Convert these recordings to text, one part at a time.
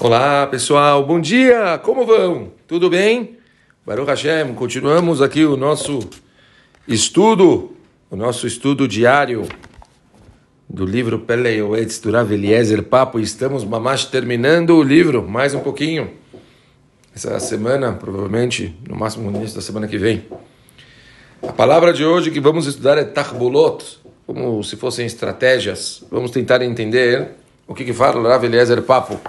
Olá pessoal, bom dia, como vão? Tudo bem? Baruch Hashem, continuamos aqui o nosso estudo, o nosso estudo diário do livro Pele Yoetz do Rav Eliezer Papo. Estamos mamash terminando o livro, mais um pouquinho. Essa semana, provavelmente, no máximo no início da semana que vem. A palavra de hoje que vamos estudar é Tachbolot, como se fossem estratégias. Vamos tentar entender o que, que fala o Rav Eliezer Papo.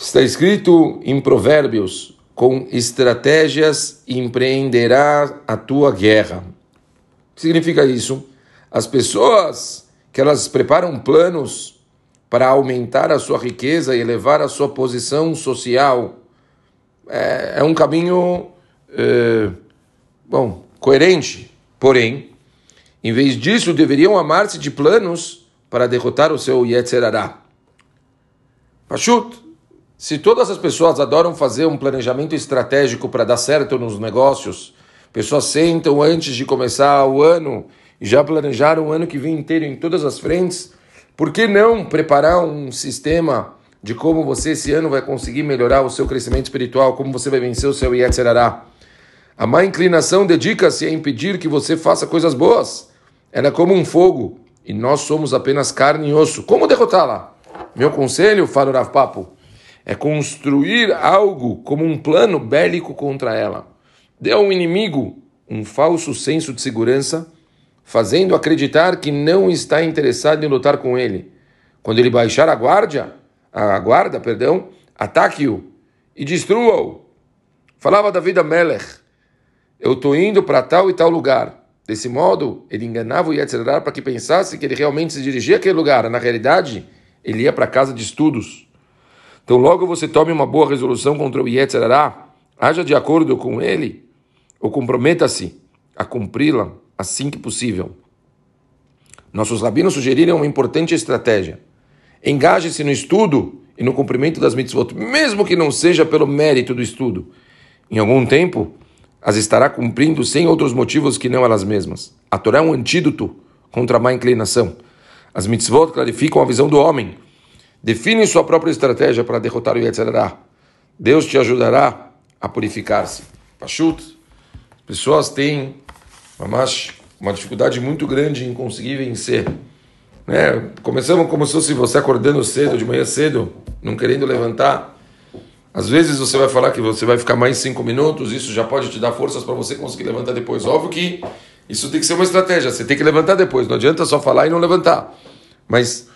Está escrito em Provérbios: com estratégias empreenderá a tua guerra. O que significa isso? As pessoas que elas preparam planos para aumentar a sua riqueza e elevar a sua posição social é, é um caminho é, bom coerente. Porém, em vez disso, deveriam amar-se de planos para derrotar o seu Yetzerará. Pachut, se todas as pessoas adoram fazer um planejamento estratégico para dar certo nos negócios, pessoas sentam antes de começar o ano e já planejaram o ano que vem inteiro em todas as frentes, por que não preparar um sistema de como você esse ano vai conseguir melhorar o seu crescimento espiritual, como você vai vencer o seu Yetzerará? A má inclinação dedica-se a impedir que você faça coisas boas. Ela é como um fogo e nós somos apenas carne e osso. Como derrotá-la? Meu conselho, fala o Rav Papo, é construir algo como um plano bélico contra ela. Dê ao inimigo um falso senso de segurança, fazendo acreditar que não está interessado em lutar com ele. Quando ele baixar a guarda, a guarda, perdão, ataque-o e destrua-o. Falava David a Melech, eu estou indo para tal e tal lugar. Desse modo, ele enganava o Yetzirah para que pensasse que ele realmente se dirigia àquele lugar. Na realidade, ele ia para a casa de estudos. Então, logo você tome uma boa resolução contra o Yetzirah, haja de acordo com ele, ou comprometa-se a cumpri-la assim que possível. Nossos rabinos sugeriram uma importante estratégia. Engaje-se no estudo e no cumprimento das mitzvot, mesmo que não seja pelo mérito do estudo. Em algum tempo, as estará cumprindo sem outros motivos que não elas mesmas. A Torá é um antídoto contra a má inclinação. As mitzvot clarificam a visão do homem Define sua própria estratégia para derrotar o Yetzirah. Deus te ajudará a purificar-se. Pachut, pessoas têm uma dificuldade muito grande em conseguir vencer. Né? Começamos como se fosse você acordando cedo, de manhã cedo, não querendo levantar. Às vezes você vai falar que você vai ficar mais cinco minutos, isso já pode te dar forças para você conseguir levantar depois. Óbvio que isso tem que ser uma estratégia, você tem que levantar depois, não adianta só falar e não levantar. Mas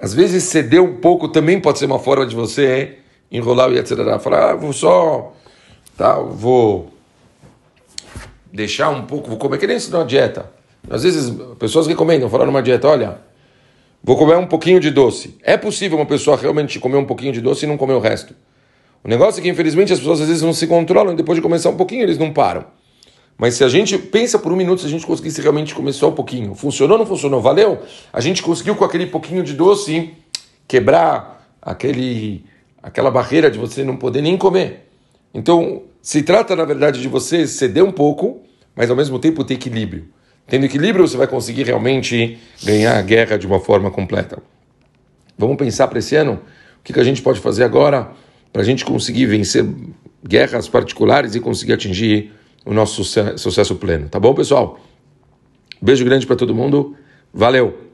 às vezes ceder um pouco também pode ser uma forma de você enrolar o Yetzirah. Falar, ah, vou só, tá, vou deixar um pouco, vou comer, que nem isso numa dieta. Às vezes pessoas recomendam, falar numa dieta, olha, vou comer um pouquinho de doce. É possível uma pessoa realmente comer um pouquinho de doce e não comer o resto. O negócio é que, infelizmente, as pessoas às vezes não se controlam e depois de começar um pouquinho eles não param. Mas se a gente pensa por um minuto, se a gente conseguisse realmente comer só um pouquinho, funcionou ou não funcionou? Valeu? A gente conseguiu com aquele pouquinho de doce quebrar aquele, aquela barreira de você não poder nem comer. Então, se trata, na verdade, de você ceder um pouco, mas ao mesmo tempo ter equilíbrio. Tendo equilíbrio, você vai conseguir realmente ganhar a guerra de uma forma completa. Vamos pensar para esse ano o que, que a gente pode fazer agora para a gente conseguir vencer guerras particulares e conseguir atingir o nosso sucesso pleno. Tá bom, pessoal? Beijo grande para todo mundo. Valeu!